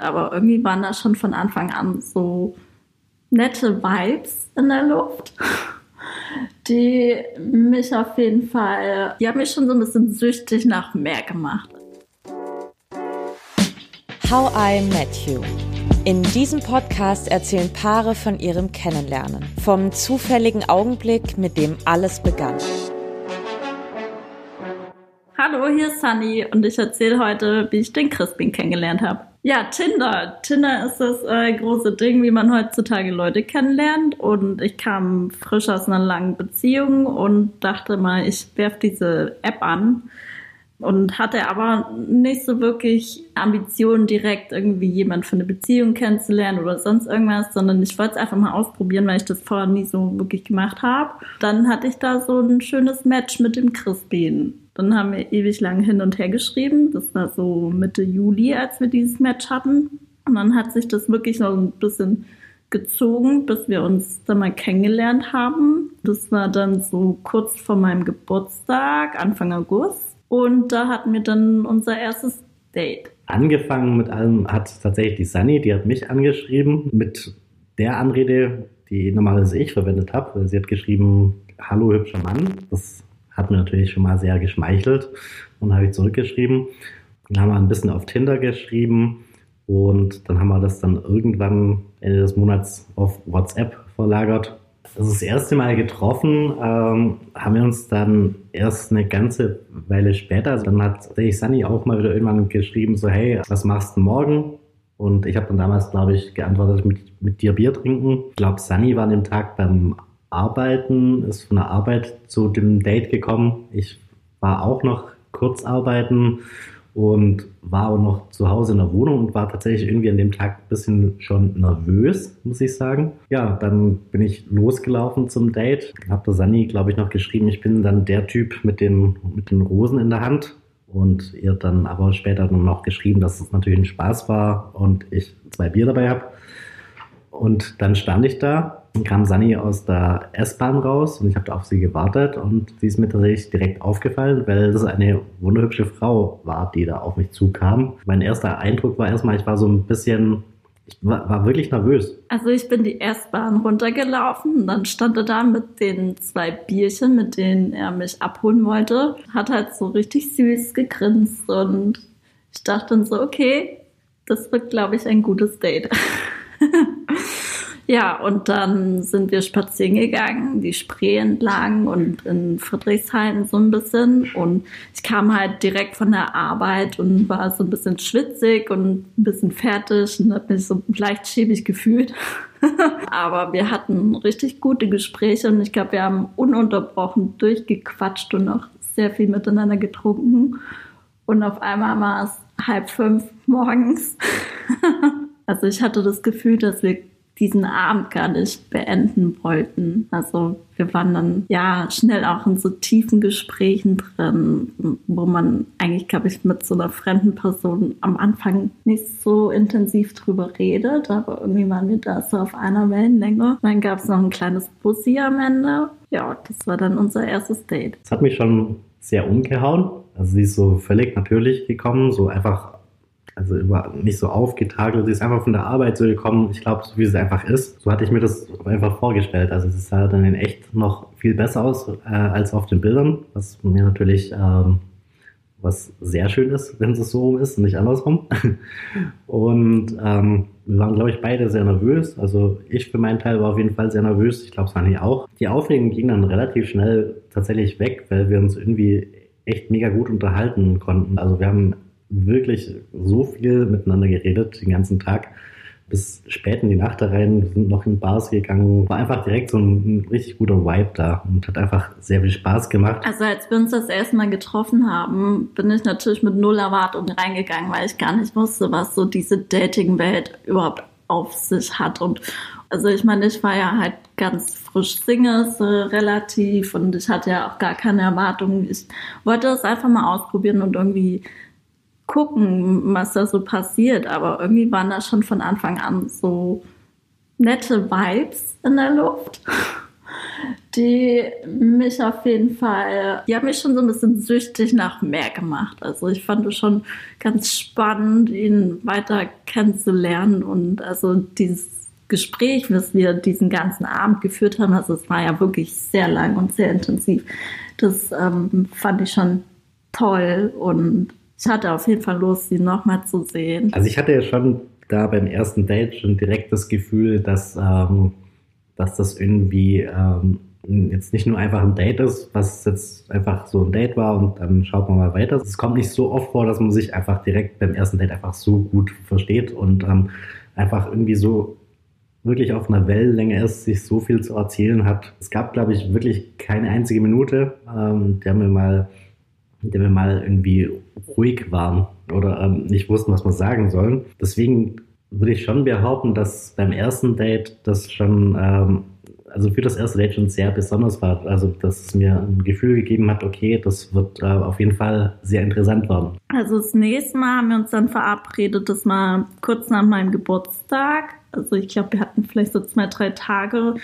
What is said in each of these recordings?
Aber irgendwie waren da schon von Anfang an so nette Vibes in der Luft, die mich auf jeden Fall, die haben mich schon so ein bisschen süchtig nach mehr gemacht. How I Met You. In diesem Podcast erzählen Paare von ihrem Kennenlernen, vom zufälligen Augenblick, mit dem alles begann. Hallo, hier ist Sunny und ich erzähle heute, wie ich den Crispin kennengelernt habe. Ja, Tinder. Tinder ist das äh, große Ding, wie man heutzutage Leute kennenlernt. Und ich kam frisch aus einer langen Beziehung und dachte mal, ich werfe diese App an. Und hatte aber nicht so wirklich Ambitionen, direkt irgendwie jemand für eine Beziehung kennenzulernen oder sonst irgendwas, sondern ich wollte es einfach mal ausprobieren, weil ich das vorher nie so wirklich gemacht habe. Dann hatte ich da so ein schönes Match mit dem Crispin. Dann haben wir ewig lang hin und her geschrieben. Das war so Mitte Juli, als wir dieses Match hatten. Und dann hat sich das wirklich noch ein bisschen gezogen, bis wir uns dann mal kennengelernt haben. Das war dann so kurz vor meinem Geburtstag, Anfang August. Und da hatten wir dann unser erstes Date. Angefangen mit allem hat tatsächlich die Sunny, die hat mich angeschrieben mit der Anrede, die normalerweise ich verwendet habe. Sie hat geschrieben, hallo hübscher Mann. Das hat mir natürlich schon mal sehr geschmeichelt und habe ich zurückgeschrieben. Dann haben wir ein bisschen auf Tinder geschrieben und dann haben wir das dann irgendwann Ende des Monats auf WhatsApp verlagert. Das ist das erste Mal getroffen, ähm, haben wir uns dann erst eine ganze Weile später, also dann hat tatsächlich Sunny auch mal wieder irgendwann geschrieben, so hey, was machst du morgen? Und ich habe dann damals, glaube ich, geantwortet, mit, mit dir Bier trinken. Ich glaube, Sunny war an dem Tag beim Arbeiten, ist von der Arbeit zu dem Date gekommen. Ich war auch noch kurz arbeiten und war auch noch zu Hause in der Wohnung und war tatsächlich irgendwie an dem Tag ein bisschen schon nervös, muss ich sagen. Ja, dann bin ich losgelaufen zum Date, habe der Sani, glaube ich, noch geschrieben, ich bin dann der Typ mit den, mit den Rosen in der Hand und ihr dann aber später noch geschrieben, dass es natürlich ein Spaß war und ich zwei Bier dabei habe. Und dann stand ich da kam Sani aus der S-Bahn raus und ich habe auf sie gewartet und sie ist mir tatsächlich direkt aufgefallen, weil das eine wunderhübsche Frau war, die da auf mich zukam. Mein erster Eindruck war erstmal, ich war so ein bisschen ich war, war, wirklich nervös. Also ich bin die S-Bahn runtergelaufen und dann stand er da mit den zwei Bierchen, mit denen er mich abholen wollte. Hat halt so richtig süß gegrinst und ich dachte dann so, okay, das wird, glaube ich, ein gutes Date. Ja, und dann sind wir spazieren gegangen, die Spree entlang und in Friedrichshain so ein bisschen. Und ich kam halt direkt von der Arbeit und war so ein bisschen schwitzig und ein bisschen fertig und habe mich so leicht schäbig gefühlt. Aber wir hatten richtig gute Gespräche und ich glaube, wir haben ununterbrochen durchgequatscht und auch sehr viel miteinander getrunken. Und auf einmal war es halb fünf morgens. also ich hatte das Gefühl, dass wir diesen Abend gar nicht beenden wollten. Also wir waren dann ja schnell auch in so tiefen Gesprächen drin, wo man eigentlich, glaube ich, mit so einer fremden Person am Anfang nicht so intensiv drüber redet, aber irgendwie waren wir da so auf einer Wellenlänge. Dann gab es noch ein kleines Bussi am Ende. Ja, das war dann unser erstes Date. Das hat mich schon sehr umgehauen. Also sie ist so völlig natürlich gekommen, so einfach also über, nicht so aufgetakelt, sie ist einfach von der Arbeit so gekommen. Ich glaube, so wie sie einfach ist, so hatte ich mir das einfach vorgestellt. Also es sah dann in echt noch viel besser aus äh, als auf den Bildern, was mir natürlich ähm, was sehr schön ist, wenn es so ist und nicht andersrum. Und ähm, wir waren, glaube ich, beide sehr nervös. Also ich für meinen Teil war auf jeden Fall sehr nervös. Ich glaube, Sani auch. Die Aufregung ging dann relativ schnell tatsächlich weg, weil wir uns irgendwie echt mega gut unterhalten konnten. Also wir haben wirklich so viel miteinander geredet den ganzen Tag. Bis spät in die Nacht da rein, sind noch in Bars gegangen. War einfach direkt so ein, ein richtig guter Vibe da und hat einfach sehr viel Spaß gemacht. Also als wir uns das erste Mal getroffen haben, bin ich natürlich mit null Erwartungen reingegangen, weil ich gar nicht wusste, was so diese Dating-Welt überhaupt auf sich hat. Und also ich meine, ich war ja halt ganz frisch Single, so relativ und ich hatte ja auch gar keine Erwartungen. Ich wollte das einfach mal ausprobieren und irgendwie gucken, was da so passiert. Aber irgendwie waren da schon von Anfang an so nette Vibes in der Luft, die mich auf jeden Fall, die haben mich schon so ein bisschen süchtig nach mehr gemacht. Also ich fand es schon ganz spannend, ihn weiter kennenzulernen und also dieses Gespräch, was wir diesen ganzen Abend geführt haben, also es war ja wirklich sehr lang und sehr intensiv. Das ähm, fand ich schon toll und ich hatte auf jeden Fall Lust, sie nochmal zu sehen. Also ich hatte ja schon da beim ersten Date schon direkt das Gefühl, dass, ähm, dass das irgendwie ähm, jetzt nicht nur einfach ein Date ist, was jetzt einfach so ein Date war und dann schaut man mal weiter. Es kommt nicht so oft vor, dass man sich einfach direkt beim ersten Date einfach so gut versteht und ähm, einfach irgendwie so wirklich auf einer Wellenlänge ist, sich so viel zu erzählen hat. Es gab, glaube ich, wirklich keine einzige Minute, ähm, der mir mal der wir mal irgendwie ruhig waren oder ähm, nicht wussten, was wir sagen sollen. Deswegen würde ich schon behaupten, dass beim ersten Date das schon, ähm, also für das erste Date schon sehr besonders war. Also, dass es mir ein Gefühl gegeben hat, okay, das wird äh, auf jeden Fall sehr interessant werden. Also, das nächste Mal haben wir uns dann verabredet, das mal kurz nach meinem Geburtstag. Also, ich glaube, wir hatten vielleicht so zwei, drei Tage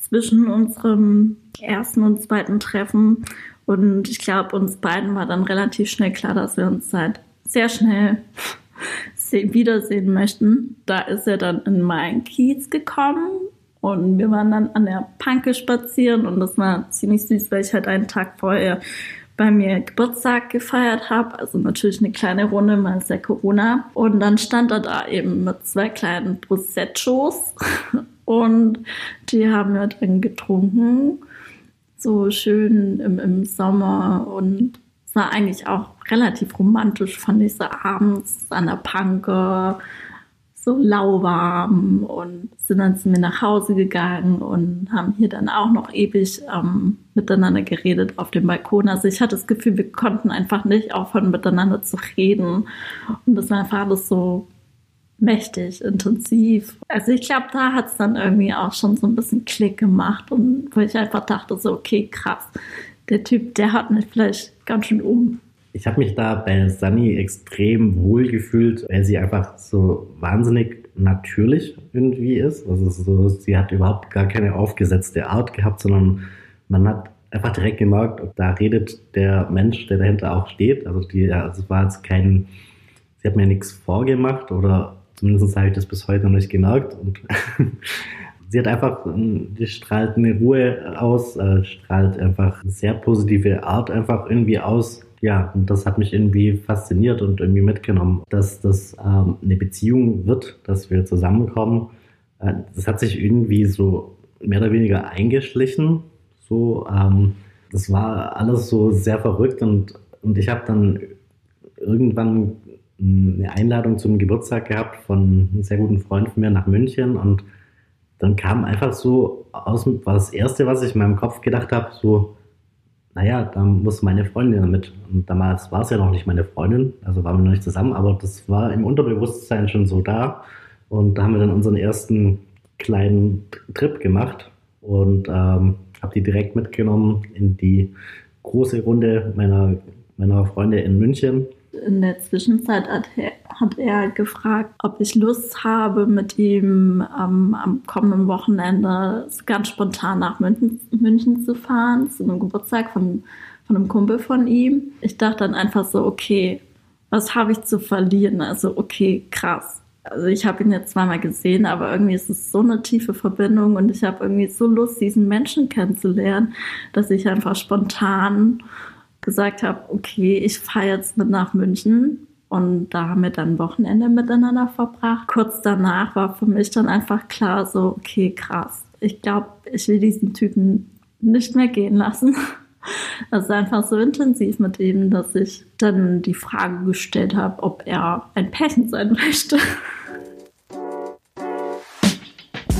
zwischen unserem ersten und zweiten Treffen. Und ich glaube, uns beiden war dann relativ schnell klar, dass wir uns halt sehr schnell wiedersehen möchten. Da ist er dann in meinen Kiez gekommen und wir waren dann an der Panke spazieren und das war ziemlich süß, weil ich halt einen Tag vorher bei mir Geburtstag gefeiert habe. Also natürlich eine kleine Runde, mal ist ja Corona. Und dann stand er da eben mit zwei kleinen Prosecco's und die haben wir dann getrunken so schön im, im Sommer und es war eigentlich auch relativ romantisch, fand ich so abends an der Panke, so lauwarm und sind dann zu mir nach Hause gegangen und haben hier dann auch noch ewig ähm, miteinander geredet auf dem Balkon. Also ich hatte das Gefühl, wir konnten einfach nicht aufhören, miteinander zu reden. Und das war einfach alles so mächtig, intensiv. Also ich glaube, da hat es dann irgendwie auch schon so ein bisschen Klick gemacht und wo ich einfach dachte, so, okay, krass, der Typ, der hat mich vielleicht ganz schön um. Ich habe mich da bei Sunny extrem wohl gefühlt, weil sie einfach so wahnsinnig natürlich irgendwie ist. Also so, sie hat überhaupt gar keine aufgesetzte Art gehabt, sondern man hat einfach direkt gemerkt, da redet der Mensch, der dahinter auch steht. Also die, also es war jetzt kein, sie hat mir nichts vorgemacht oder Zumindest habe ich das bis heute noch nicht gemerkt. Und sie hat einfach, ähm, die strahlt eine Ruhe aus, äh, strahlt einfach eine sehr positive Art einfach irgendwie aus. Ja, und das hat mich irgendwie fasziniert und irgendwie mitgenommen, dass das ähm, eine Beziehung wird, dass wir zusammenkommen. Äh, das hat sich irgendwie so mehr oder weniger eingeschlichen. So, ähm, das war alles so sehr verrückt und, und ich habe dann irgendwann eine Einladung zum Geburtstag gehabt von einem sehr guten Freund von mir nach München und dann kam einfach so aus, war das Erste, was ich in meinem Kopf gedacht habe, so, naja, da muss meine Freundin damit. Und damals war es ja noch nicht meine Freundin, also waren wir noch nicht zusammen, aber das war im Unterbewusstsein schon so da. Und da haben wir dann unseren ersten kleinen Trip gemacht und ähm, habe die direkt mitgenommen in die große Runde meiner, meiner Freunde in München in der Zwischenzeit hat er, hat er gefragt, ob ich Lust habe, mit ihm ähm, am kommenden Wochenende ganz spontan nach München, München zu fahren, zu einem Geburtstag von, von einem Kumpel von ihm. Ich dachte dann einfach so, okay, was habe ich zu verlieren? Also, okay, krass. Also ich habe ihn jetzt zweimal gesehen, aber irgendwie ist es so eine tiefe Verbindung und ich habe irgendwie so Lust, diesen Menschen kennenzulernen, dass ich einfach spontan gesagt habe, okay, ich fahre jetzt mit nach München und da haben wir dann Wochenende miteinander verbracht. Kurz danach war für mich dann einfach klar, so, okay, krass. Ich glaube, ich will diesen Typen nicht mehr gehen lassen. Das ist einfach so intensiv mit ihm, dass ich dann die Frage gestellt habe, ob er ein Pärchen sein möchte.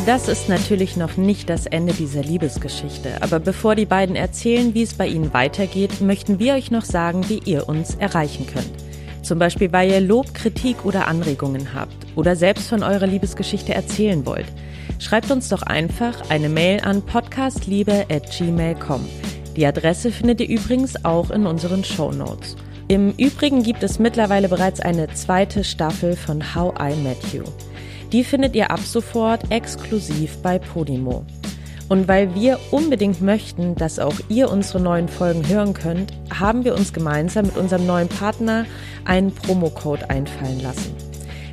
Das ist natürlich noch nicht das Ende dieser Liebesgeschichte, aber bevor die beiden erzählen, wie es bei ihnen weitergeht, möchten wir euch noch sagen, wie ihr uns erreichen könnt. Zum Beispiel, weil ihr Lob, Kritik oder Anregungen habt oder selbst von eurer Liebesgeschichte erzählen wollt. Schreibt uns doch einfach eine Mail an podcastliebe.gmail.com. Die Adresse findet ihr übrigens auch in unseren Show Notes. Im Übrigen gibt es mittlerweile bereits eine zweite Staffel von How I Met You. Die findet ihr ab sofort exklusiv bei Podimo. Und weil wir unbedingt möchten, dass auch ihr unsere neuen Folgen hören könnt, haben wir uns gemeinsam mit unserem neuen Partner einen Promocode einfallen lassen.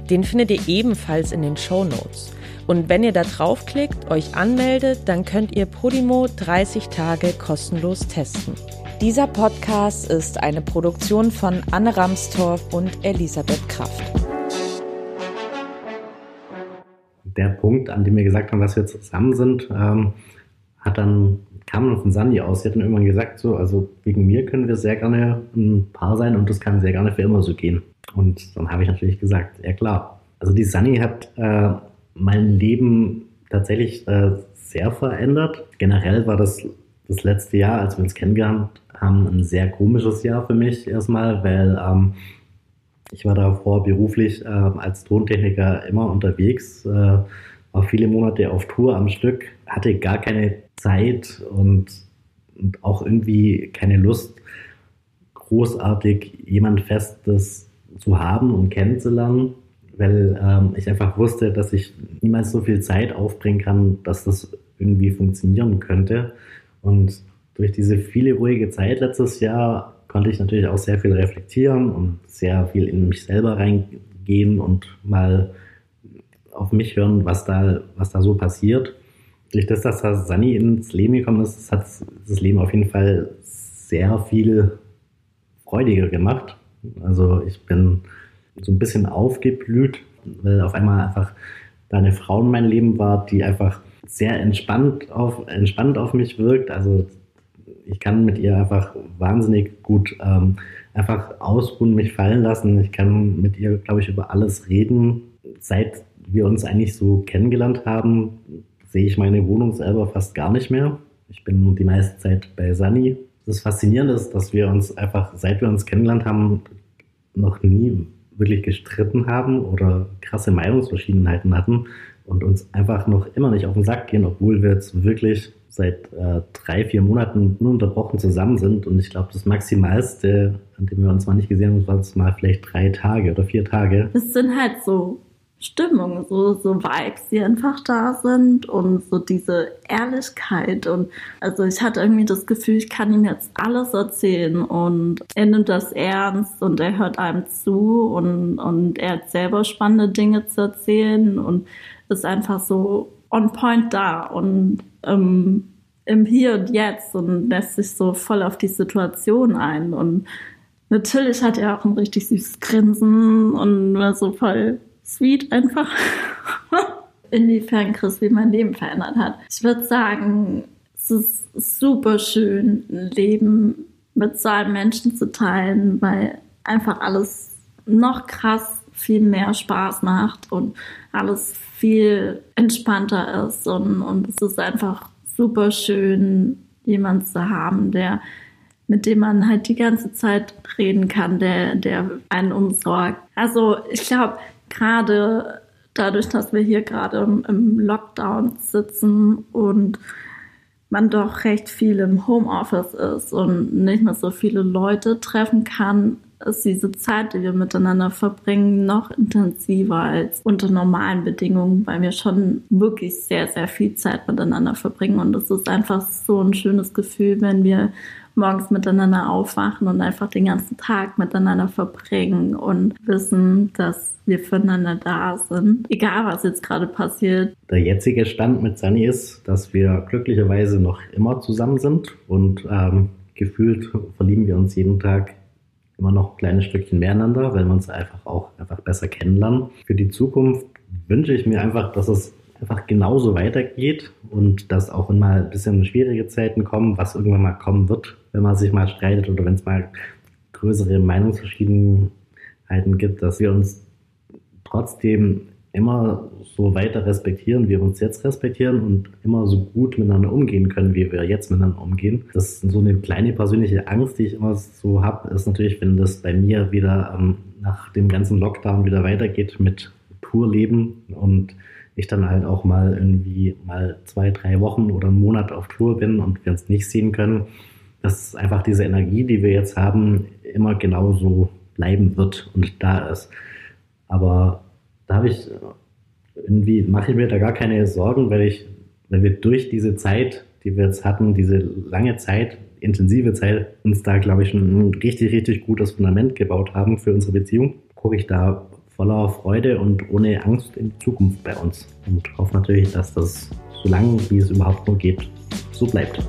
Den findet ihr ebenfalls in den Show Notes. Und wenn ihr da draufklickt, euch anmeldet, dann könnt ihr Podimo 30 Tage kostenlos testen. Dieser Podcast ist eine Produktion von Anne Ramstorff und Elisabeth Kraft. Der Punkt, an dem wir gesagt haben, dass wir zusammen sind, ähm, hat dann kam dann von Sandy aus. Sie hat dann irgendwann gesagt, so, also wegen mir können wir sehr gerne ein Paar sein und das kann sehr gerne für immer so gehen. Und dann habe ich natürlich gesagt, ja klar. Also die Sandy hat äh, mein Leben tatsächlich äh, sehr verändert. Generell war das das letzte Jahr, als wir uns kennengelernt haben, ein sehr komisches Jahr für mich erstmal, weil ähm, ich war davor beruflich äh, als Tontechniker immer unterwegs, äh, war viele Monate auf Tour am Stück, hatte gar keine Zeit und, und auch irgendwie keine Lust, großartig jemand Festes zu haben und kennenzulernen weil ähm, ich einfach wusste, dass ich niemals so viel Zeit aufbringen kann, dass das irgendwie funktionieren könnte. Und durch diese viele ruhige Zeit letztes Jahr konnte ich natürlich auch sehr viel reflektieren und sehr viel in mich selber reingehen und mal auf mich hören, was da, was da so passiert. Durch das, dass das Sani ins Leben gekommen ist, hat das Leben auf jeden Fall sehr viel freudiger gemacht. Also ich bin so ein bisschen aufgeblüht, weil auf einmal einfach da eine Frau in meinem Leben war, die einfach sehr entspannt auf, entspannt auf mich wirkt. Also ich kann mit ihr einfach wahnsinnig gut ähm, einfach ausruhen, mich fallen lassen. Ich kann mit ihr, glaube ich, über alles reden. Seit wir uns eigentlich so kennengelernt haben, sehe ich meine Wohnung selber fast gar nicht mehr. Ich bin die meiste Zeit bei Sani. Das Faszinierende ist, dass wir uns einfach, seit wir uns kennengelernt haben, noch nie wirklich gestritten haben oder krasse Meinungsverschiedenheiten hatten und uns einfach noch immer nicht auf den Sack gehen, obwohl wir jetzt wirklich seit äh, drei, vier Monaten ununterbrochen zusammen sind. Und ich glaube, das Maximalste, an dem wir uns mal nicht gesehen haben, war es mal vielleicht drei Tage oder vier Tage. Das sind halt so Stimmung, so, so Vibes, die einfach da sind und so diese Ehrlichkeit. Und also ich hatte irgendwie das Gefühl, ich kann ihm jetzt alles erzählen und er nimmt das ernst und er hört einem zu und, und er hat selber spannende Dinge zu erzählen und ist einfach so on point da und ähm, im Hier und Jetzt und lässt sich so voll auf die Situation ein. Und natürlich hat er auch ein richtig süßes Grinsen und war so voll sweet einfach. Inwiefern Chris wie mein Leben verändert hat. Ich würde sagen, es ist super schön, ein Leben mit so einem Menschen zu teilen, weil einfach alles noch krass viel mehr Spaß macht und alles viel entspannter ist und, und es ist einfach super schön, jemanden zu haben, der mit dem man halt die ganze Zeit reden kann, der, der einen umsorgt. Also ich glaube, gerade dadurch, dass wir hier gerade im, im Lockdown sitzen und man doch recht viel im Homeoffice ist und nicht mehr so viele Leute treffen kann, ist diese Zeit, die wir miteinander verbringen, noch intensiver als unter normalen Bedingungen, weil wir schon wirklich sehr, sehr viel Zeit miteinander verbringen. Und es ist einfach so ein schönes Gefühl, wenn wir morgens miteinander aufwachen und einfach den ganzen Tag miteinander verbringen und wissen, dass wir füreinander da sind, egal was jetzt gerade passiert. Der jetzige Stand mit Sunny ist, dass wir glücklicherweise noch immer zusammen sind und ähm, gefühlt verlieben wir uns jeden Tag immer noch ein kleines Stückchen miteinander, weil wir uns einfach auch einfach besser kennenlernen. Für die Zukunft wünsche ich mir einfach, dass es einfach genauso weitergeht und dass auch mal ein bisschen schwierige Zeiten kommen, was irgendwann mal kommen wird, wenn man sich mal streitet oder wenn es mal größere Meinungsverschiedenheiten gibt, dass wir uns trotzdem immer so weiter respektieren, wie wir uns jetzt respektieren und immer so gut miteinander umgehen können, wie wir jetzt miteinander umgehen. Das ist so eine kleine persönliche Angst, die ich immer so habe, ist natürlich, wenn das bei mir wieder ähm, nach dem ganzen Lockdown wieder weitergeht mit Tourleben und ich dann halt auch mal irgendwie mal zwei, drei Wochen oder einen Monat auf Tour bin und wir uns nicht sehen können, dass einfach diese Energie, die wir jetzt haben, immer genauso bleiben wird und da ist. Aber da habe ich irgendwie, mache ich mir da gar keine Sorgen, weil ich weil wir durch diese Zeit, die wir jetzt hatten, diese lange Zeit, intensive Zeit, uns da, glaube ich, ein richtig, richtig gutes Fundament gebaut haben für unsere Beziehung, gucke ich da voller Freude und ohne Angst in die Zukunft bei uns und hoffe natürlich, dass das so lange wie es überhaupt nur geht, so bleibt.